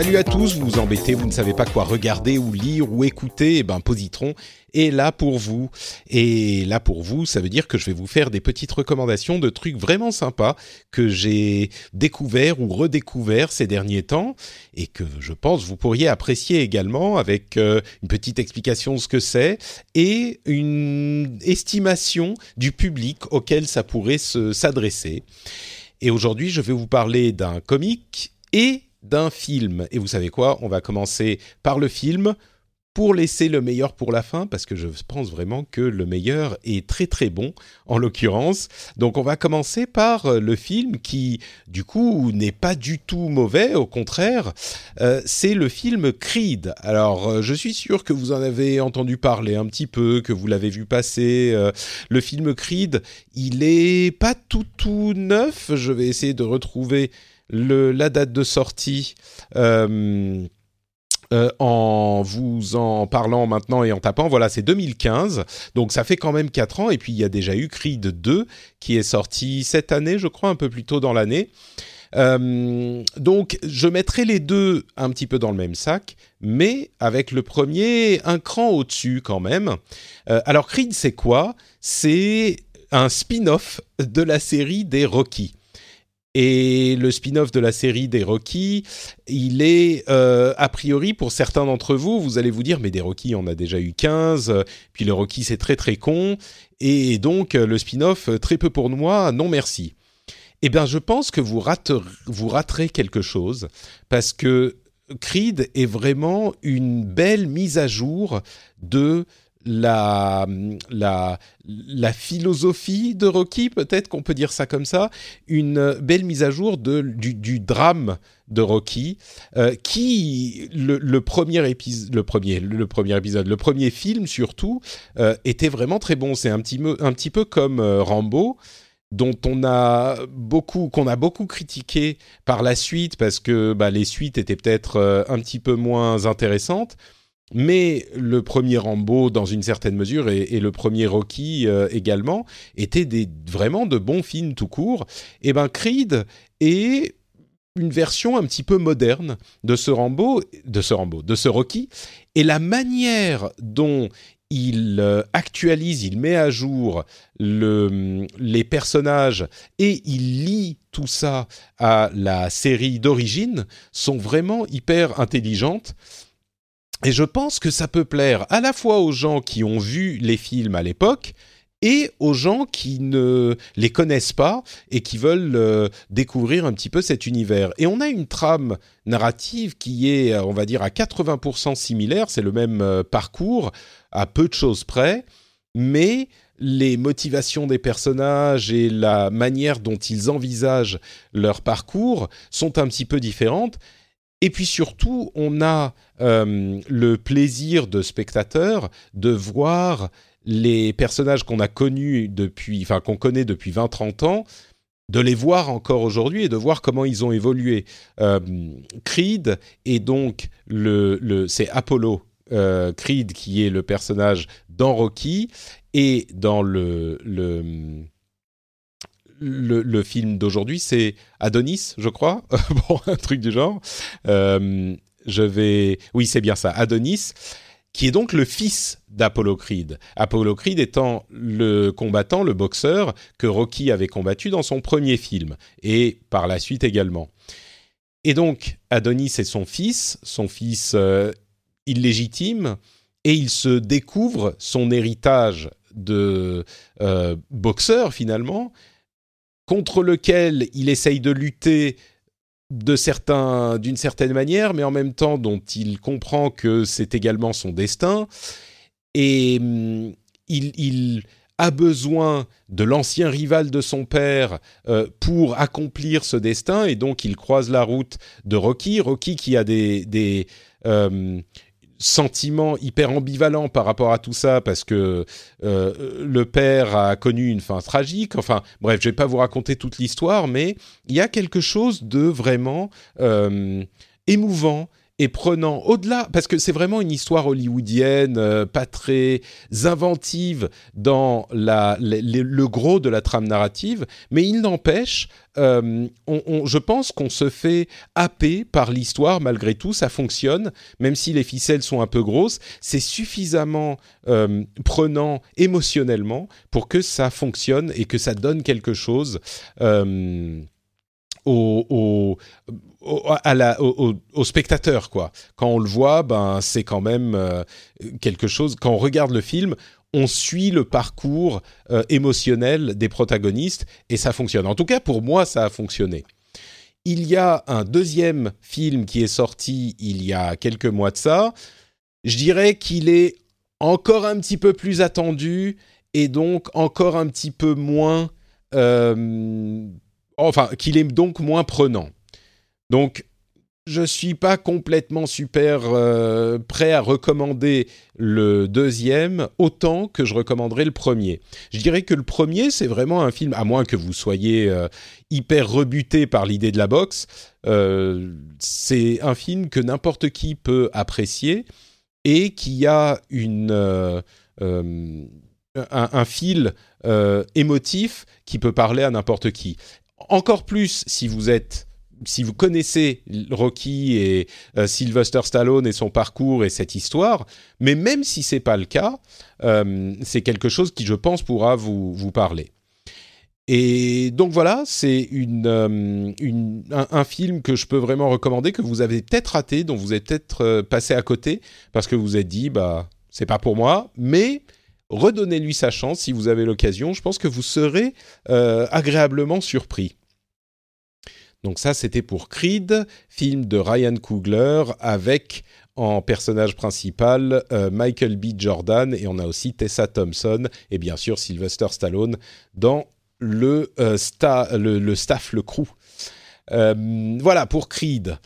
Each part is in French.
Salut à tous, vous vous embêtez, vous ne savez pas quoi regarder ou lire ou écouter, eh ben Positron est là pour vous. Et là pour vous, ça veut dire que je vais vous faire des petites recommandations de trucs vraiment sympas que j'ai découverts ou redécouverts ces derniers temps et que je pense vous pourriez apprécier également avec euh, une petite explication de ce que c'est et une estimation du public auquel ça pourrait se- s'adresser. Et aujourd'hui, je vais vous parler d'un comique et d'un film. Et vous savez quoi? On va commencer par le film pour laisser le meilleur pour la fin, parce que je pense vraiment que le meilleur est très très bon, en l'occurrence. Donc on va commencer par euh, le film qui, du coup, n'est pas du tout mauvais, au contraire, Euh, c'est le film Creed. Alors euh, je suis sûr que vous en avez entendu parler un petit peu, que vous l'avez vu passer. Le film Creed, il est pas tout tout neuf, je vais essayer de retrouver la date de sortie. Euh, euh, en vous en parlant maintenant et en tapant, voilà, c'est 2015, donc ça fait quand même 4 ans, et puis il y a déjà eu Creed 2 qui est sorti cette année, je crois, un peu plus tôt dans l'année. Euh, donc je mettrai les deux un petit peu dans le même sac, mais avec le premier un cran au-dessus quand même. Alors Creed, c'est quoi? C'est un spin-off de la série des Rocky. Et le spin-off de la série des Rocky, il est euh, a priori pour certains d'entre vous, vous allez vous dire mais des Rocky on a déjà eu 15, euh, puis le Rocky c'est très très con et donc euh, le spin-off très peu pour moi, non merci. Eh bien je pense que vous raterez quelque chose parce que Creed est vraiment une belle mise à jour de la, la, philosophie de Rocky, peut-être qu'on peut dire ça comme ça, une belle mise à jour de, du, drame de Rocky, euh, qui le, premier épisode, le premier, le premier épisode, le premier film surtout, euh, était vraiment très bon. C'est un petit, un petit peu comme euh, Rambo dont on a beaucoup qu'on a beaucoup critiqué par la suite parce que bah, les suites étaient peut-être un petit peu moins intéressantes mais le premier Rambo, dans une certaine mesure, et, le premier Rocky euh, également, étaient vraiment de bons films tout court. Et ben Creed est une version un petit peu moderne de ce Rambo, de ce Rambo, Rocky, et la manière dont il euh, actualise, il met à jour le, les personnages et il lie tout ça à la série d'origine sont vraiment hyper intelligentes. Et je pense que ça peut plaire à la fois aux gens qui ont vu les films à l'époque et aux gens qui ne les connaissent pas et qui veulent euh, découvrir un petit peu cet univers. Et on a une trame narrative qui est, on va dire, à 80% similaire, c'est le même euh, parcours, à peu de choses près, mais les motivations des personnages et la manière dont ils envisagent leur parcours sont un petit peu différentes. Et puis surtout, on a euh, le plaisir de spectateur de voir les personnages qu'on a connus depuis, enfin qu'on connaît depuis 20-30 ans, de les voir encore aujourd'hui et de voir comment ils ont évolué. Euh, Creed est donc le, le c'est Apollo euh, Creed qui est le personnage dans Rocky et dans le le le, film d'aujourd'hui, c'est Adonis, je crois, bon, un truc du genre. Euh, je vais, oui, c'est bien ça, Adonis, qui est donc le fils d'Apollo Creed. Apollo Creed étant le combattant, le boxeur que Rocky avait combattu dans son premier film et par la suite également. Et donc Adonis est son fils, son fils euh, illégitime, et il se découvre son héritage de euh, boxeur finalement contre lequel il essaye de lutter de certains, d'une certaine manière, mais en même temps dont il comprend que c'est également son destin. Et hum, il, a besoin de l'ancien rival de son père pour accomplir ce destin et donc il croise la route de Rocky. Rocky qui a des, des sentiment hyper ambivalent par rapport à tout ça parce que euh, le père a connu une fin tragique. Enfin, bref, je vais pas vous raconter toute l'histoire, mais il y a quelque chose de vraiment euh, émouvant et prenant au-delà, parce que c'est vraiment une histoire hollywoodienne, euh, pas très inventive dans la, le, gros de la trame narrative, mais il n'empêche, euh, je pense qu'on se fait happer par l'histoire malgré tout, ça fonctionne, même si les ficelles sont un peu grosses, c'est suffisamment euh, prenant émotionnellement pour que ça fonctionne et que ça donne quelque chose. Au, à au, spectateur quoi. Quand on le voit, ben c'est quand même euh, quelque chose. Quand on regarde le film, on suit le parcours euh, émotionnel des protagonistes et ça fonctionne. En tout cas, pour moi, ça a fonctionné. Il y a un deuxième film qui est sorti il y a quelques mois de ça. Je dirais qu'il est encore un petit peu plus attendu et donc encore un petit peu moins. Euh, enfin, qu'il est donc moins prenant. Donc, je suis pas complètement super euh, prêt à recommander le deuxième autant que je recommanderais le premier. Je dirais que le premier, c'est vraiment un film, à moins que vous soyez euh, hyper rebuté par l'idée de la boxe, euh, c'est un film que n'importe qui peut apprécier et qui a une, un, fil émotif qui peut parler à n'importe qui. Encore plus si vous êtes si vous connaissez Rocky et euh, Sylvester Stallone et son parcours et cette histoire, mais même si c'est pas le cas, euh, c'est quelque chose qui, je pense, pourra vous, vous parler. Et donc voilà, c'est euh, un, film que je peux vraiment recommander, que vous avez peut-être raté, dont vous êtes peut-être passé à côté, parce que vous vous êtes dit, bah, c'est pas pour moi, mais redonnez-lui sa chance si vous avez l'occasion. Je pense que vous serez agréablement surpris. Donc ça, c'était pour Creed, film de Ryan Coogler avec en personnage principal euh, Michael B. Jordan et on a aussi Tessa Thompson et bien sûr Sylvester Stallone dans le, euh, staff, le crew. Euh, voilà pour Creed.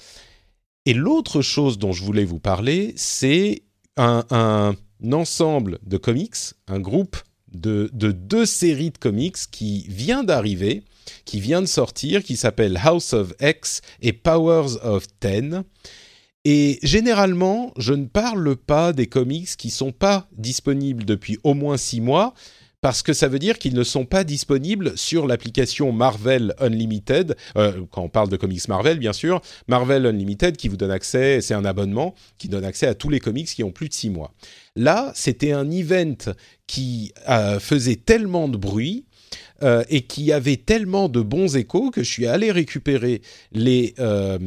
Et l'autre chose dont je voulais vous parler, c'est un, ensemble de comics, un groupe de deux séries de comics qui vient d'arriver qui vient de sortir, qui s'appelle House of X et Powers of Ten. Et généralement, je ne parle pas des comics qui sont pas disponibles depuis au moins six mois, parce que ça veut dire qu'ils ne sont pas disponibles sur l'application Marvel Unlimited, euh, quand on parle de comics Marvel bien sûr, Marvel Unlimited qui vous donne accès, c'est un abonnement qui donne accès à tous les comics qui ont plus de six mois. Là, c'était un event qui euh, faisait tellement de bruit euh, et qui avait tellement de bons échos que je suis allé récupérer les euh,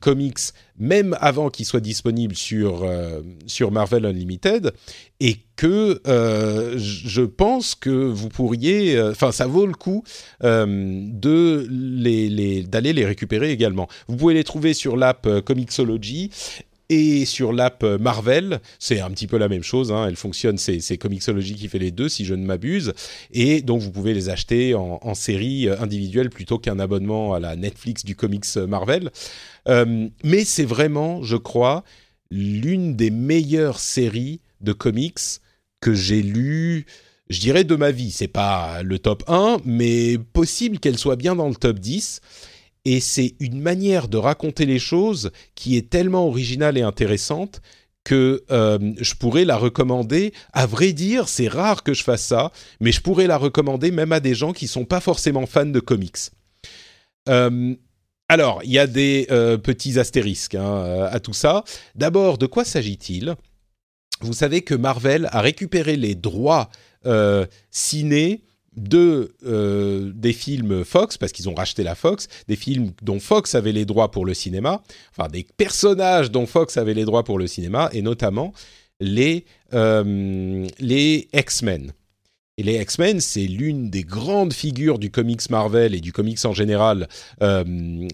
comics même avant qu'ils soient disponibles sur, euh, sur Marvel Unlimited et que je pense que vous pourriez, enfin ça vaut le coup de d'aller les récupérer également. Vous pouvez les trouver sur l'app Comixology et sur l'app Marvel, c'est un petit peu la même chose. Hein. elle fonctionne, c'est, Comixology qui fait les deux, si je ne m'abuse. Et donc vous pouvez les acheter en, série individuelle plutôt qu'un abonnement à la Netflix du comics Marvel. Euh, mais c'est vraiment, je crois, l'une des meilleures séries de comics que j'ai lues je dirais de ma vie. C'est pas le top 1, mais possible qu'elle soit bien dans le top 10 et c'est une manière de raconter les choses qui est tellement originale et intéressante que euh, je pourrais la recommander. À vrai dire, c'est rare que je fasse ça, mais je pourrais la recommander même à des gens qui sont pas forcément fans de comics. Euh, alors, il y a des euh, petits astérisques hein, à tout ça. D'abord, de quoi s'agit-il? Vous savez que Marvel a récupéré les droits ciné de euh, des films Fox parce qu'ils ont racheté la Fox, des films dont Fox avait les droits pour le cinéma, enfin des personnages dont Fox avait les droits pour le cinéma et notamment les euh, les X-Men. Et les X-Men, c'est l'une des grandes figures du comics Marvel et du comics en général euh,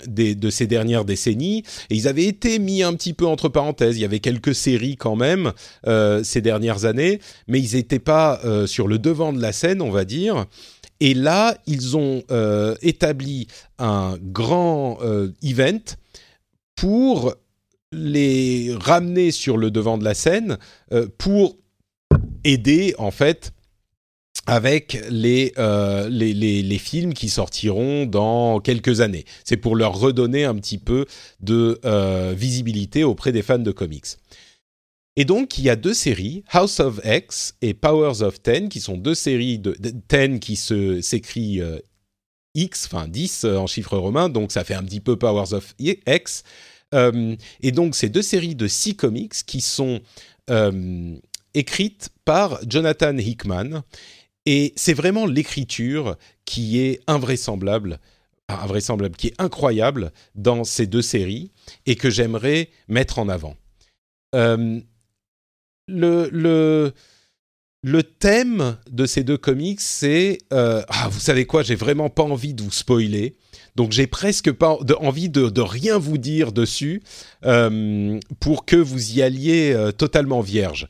de ces dernières décennies. Et ils avaient été mis un petit peu entre parenthèses. Il y avait quelques séries quand même euh, ces dernières années, mais ils n'étaient pas euh, sur le devant de la scène, on va dire. Et là, ils ont établi un grand event pour les ramener sur le devant de la scène, pour aider en fait avec euh, les, les, les, films qui sortiront dans quelques années. C'est pour leur redonner un petit peu de euh, visibilité auprès des fans de comics. Et donc, il y a deux séries, House of X et Powers of Ten, qui sont deux séries de, Ten qui s'écrit euh, X, enfin 10 en chiffre romain, donc ça fait un petit peu Powers of X. et donc, c'est deux séries de six comics qui sont écrites par Jonathan Hickman et c'est vraiment l'écriture qui est invraisemblable, invraisemblable, qui est incroyable dans ces deux séries et que j'aimerais mettre en avant. Euh, le, le, le thème de ces deux comics, c'est euh, ah, vous savez quoi, j'ai vraiment pas envie de vous spoiler, donc j'ai presque pas envie de, rien vous dire dessus euh, pour que vous y alliez totalement vierge.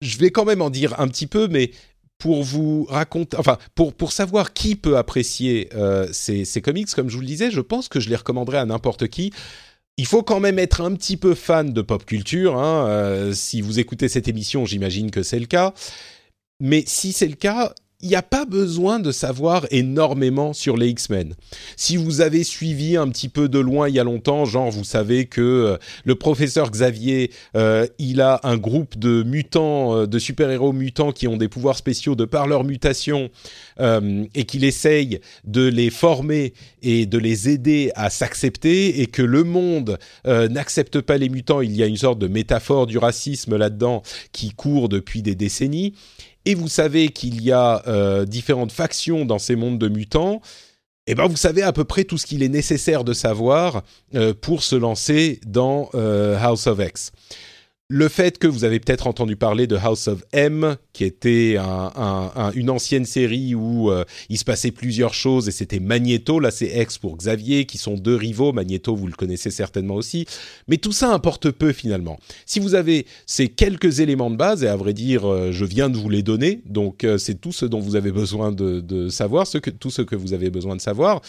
Je vais quand même en dire un petit peu, mais pour vous raconter, enfin, pour, pour savoir qui peut apprécier euh, ces, ces, comics, comme je vous le disais, je pense que je les recommanderais à n'importe qui. Il faut quand même être un petit peu fan de pop culture. Hein, euh, si vous écoutez cette émission, j'imagine que c'est le cas. Mais si c'est le cas, il n'y a pas besoin de savoir énormément sur les X-Men. Si vous avez suivi un petit peu de loin il y a longtemps, genre vous savez que euh, le professeur Xavier, euh, il a un groupe de mutants, euh, de super-héros mutants qui ont des pouvoirs spéciaux de par leur mutation et qu'il essaye de les former et de les aider à s'accepter et que le monde n'accepte pas les mutants. Il y a une sorte de métaphore du racisme là-dedans qui court depuis des décennies et vous savez qu'il y a euh, différentes factions dans ces mondes de mutants, eh ben vous savez à peu près tout ce qu'il est nécessaire de savoir euh, pour se lancer dans euh, House of X le fait que vous avez peut-être entendu parler de House of M, qui était une ancienne série où euh, il se passait plusieurs choses et c'était Magneto, là c'est X pour Xavier, qui sont deux rivaux, Magneto vous le connaissez certainement aussi, mais tout ça importe peu finalement. Si vous avez ces quelques éléments de base, et à vrai dire euh, je viens de vous les donner, donc euh, c'est tout ce dont vous avez besoin de, savoir, tout ce que vous avez besoin de savoir,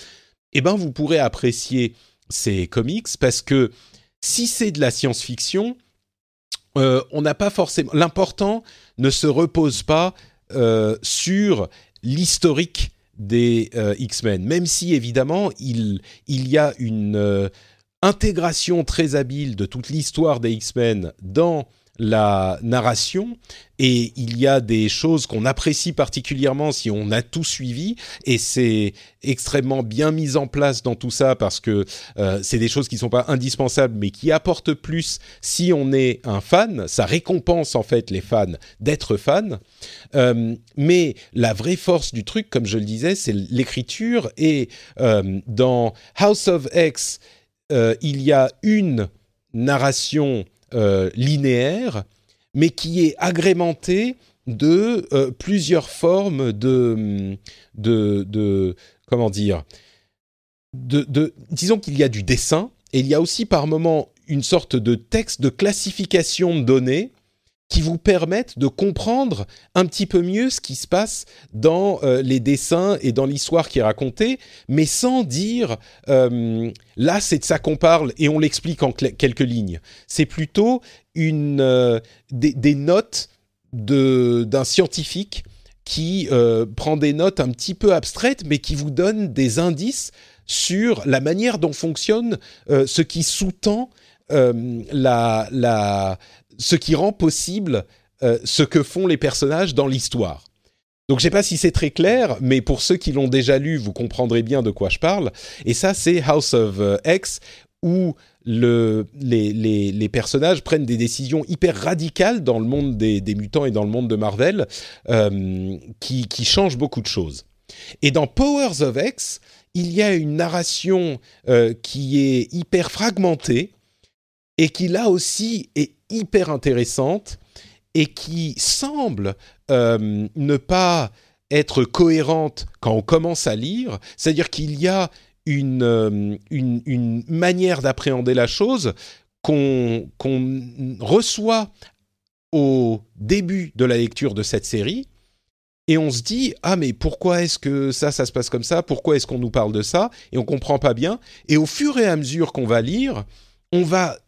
eh ben vous pourrez apprécier ces comics parce que si c'est de la science-fiction, euh, on n'a pas forcément. L'important ne se repose pas euh, sur l'historique des euh, X-Men, même si évidemment il, il y a une intégration très habile de toute l'histoire des X-Men dans la narration et il y a des choses qu'on apprécie particulièrement si on a tout suivi et c'est extrêmement bien mis en place dans tout ça parce que euh, c'est des choses qui sont pas indispensables mais qui apportent plus si on est un fan ça récompense en fait les fans d'être fans euh, mais la vraie force du truc comme je le disais c'est l'écriture et euh, dans House of X il y a une narration euh, linéaire, mais qui est agrémenté de euh, plusieurs formes de, de comment dire, de, de disons qu'il y a du dessin et il y a aussi par moments une sorte de texte de classification de données qui vous permettent de comprendre un petit peu mieux ce qui se passe dans euh, les dessins et dans l'histoire qui est racontée, mais sans dire euh, là c'est de ça qu'on parle et on l'explique en quelques lignes. C'est plutôt une, euh, des, des, notes d'un scientifique qui prend des notes un petit peu abstraites, mais qui vous donne des indices sur la manière dont fonctionne ce qui sous-tend la, la, ce qui rend possible euh, ce que font les personnages dans l'histoire. Donc je ne sais pas si c'est très clair, mais pour ceux qui l'ont déjà lu, vous comprendrez bien de quoi je parle. Et ça, c'est House of euh, X, où le, les, personnages prennent des décisions hyper radicales dans le monde des, mutants et dans le monde de Marvel, euh, qui changent beaucoup de choses. Et dans Powers of X, il y a une narration qui est hyper fragmentée et qui là aussi est hyper intéressante et qui semble euh, ne pas être cohérente quand on commence à lire, c'est-à-dire qu'il y a une, euh, une, manière d'appréhender la chose qu'on reçoit au début de la lecture de cette série, et on se dit ah mais pourquoi est-ce que ça ça se passe comme ça? Pourquoi est-ce qu'on nous parle de ça? Et on comprend pas bien. Et au fur et à mesure qu'on va lire, on va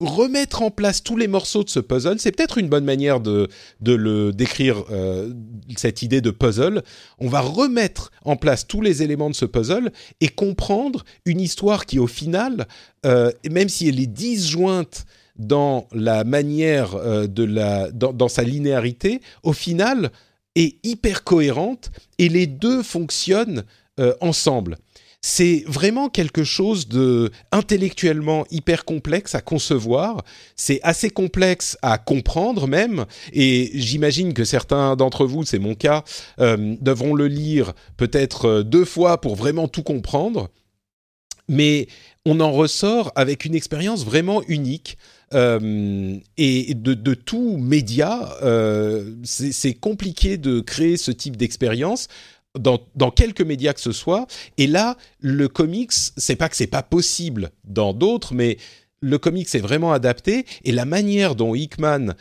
remettre en place tous les morceaux de ce puzzle, c'est peut-être une bonne manière de, de le décrire, euh, cette idée de puzzle. On va remettre en place tous les éléments de ce puzzle et comprendre une histoire qui, au final, euh, même si elle est disjointe dans la manière euh, de la, dans, dans, sa linéarité, au final, est hyper cohérente et les deux fonctionnent ensemble c'est vraiment quelque chose de intellectuellement hyper complexe à concevoir. C'est assez complexe à comprendre même. Et j'imagine que certains d'entre vous, c'est mon cas, euh, devront le lire peut-être euh, deux fois pour vraiment tout comprendre. Mais on en ressort avec une expérience vraiment unique. Euh, et de, tout média, c'est compliqué de créer ce type d'expérience dans, quelques médias que ce soit. Et là, le comics, c'est pas que c'est pas possible dans d'autres, mais le comics est vraiment adapté et la manière dont Hickman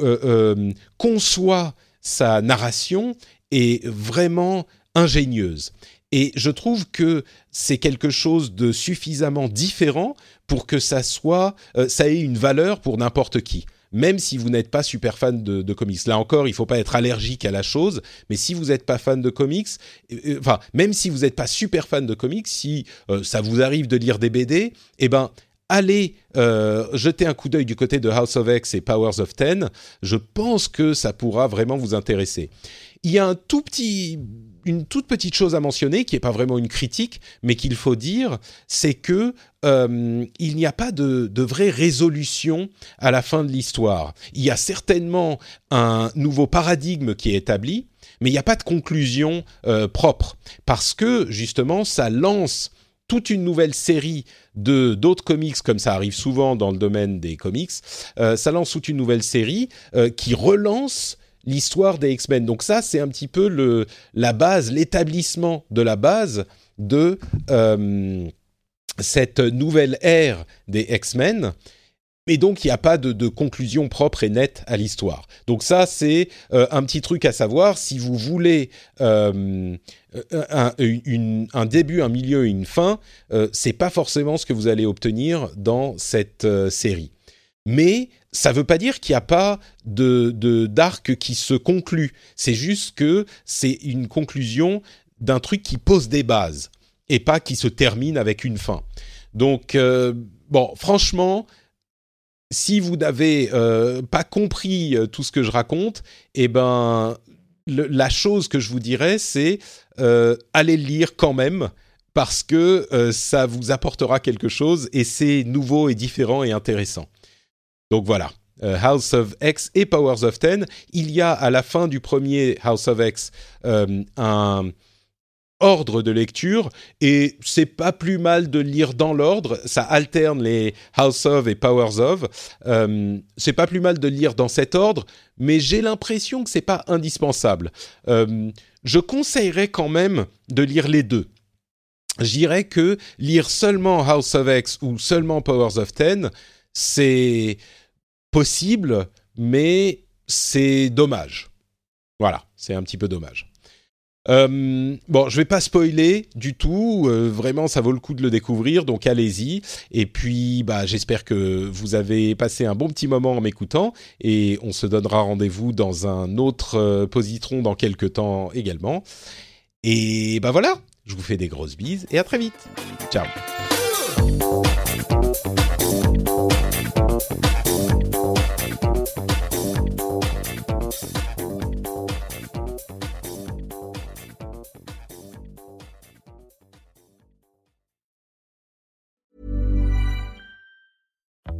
euh, euh, conçoit sa narration est vraiment ingénieuse. Et je trouve que c'est quelque chose de suffisamment différent pour que ça soit, euh, ça ait une valeur pour n'importe qui même si vous n'êtes pas super fan de, comics. Là encore, il ne faut pas être allergique à la chose, mais si vous n'êtes pas fan de comics, euh, euh, enfin, même si vous n'êtes pas super fan de comics, si euh, ça vous arrive de lire des BD, eh ben, allez jeter un coup d'œil du côté de House of X et Powers of Ten. Je pense que ça pourra vraiment vous intéresser. Il y a un tout petit une toute petite chose à mentionner, qui n'est pas vraiment une critique, mais qu'il faut dire, c'est que euh, il n'y a pas de, vraie résolution à la fin de l'histoire. Il y a certainement un nouveau paradigme qui est établi, mais il n'y a pas de conclusion euh, propre, parce que justement, ça lance toute une nouvelle série de d'autres comics, comme ça arrive souvent dans le domaine des comics, euh, ça lance toute une nouvelle série qui relance l'histoire des X-Men. Donc ça, c'est un petit peu le, la base, l'établissement de la base de euh, cette nouvelle ère des X-Men. Mais donc, il n'y a pas de, conclusion propre et nette à l'histoire. Donc ça, c'est euh, un petit truc à savoir. Si vous voulez euh, un, début, un milieu et une fin, c'est pas forcément ce que vous allez obtenir dans cette série. Mais ça ne veut pas dire qu'il n'y a pas de d'arc qui se conclut. C'est juste que c'est une conclusion d'un truc qui pose des bases et pas qui se termine avec une fin. Donc, euh, bon, franchement, si vous n'avez euh, pas compris euh, tout ce que je raconte, eh ben, la chose que je vous dirais, c'est allez le lire quand même parce que ça vous apportera quelque chose et c'est nouveau et différent et intéressant. Donc voilà, euh, House of X et Powers of Ten. Il y a à la fin du premier House of X euh, un ordre de lecture et c'est pas plus mal de lire dans l'ordre. Ça alterne les House of et Powers of. Euh, c'est pas plus mal de lire dans cet ordre, mais j'ai l'impression que c'est pas indispensable. je conseillerais quand même de lire les deux. J'irais que lire seulement House of X ou seulement Powers of Ten, c'est possible, mais c'est dommage. Voilà, c'est un petit peu dommage. Euh, bon, je vais pas spoiler du tout. Euh, vraiment, ça vaut le coup de le découvrir, donc allez-y. Et puis, bah, j'espère que vous avez passé un bon petit moment en m'écoutant. Et on se donnera rendez-vous dans un autre euh, positron dans quelques temps également. Et bah voilà, je vous fais des grosses bises et à très vite. Ciao. Thank you.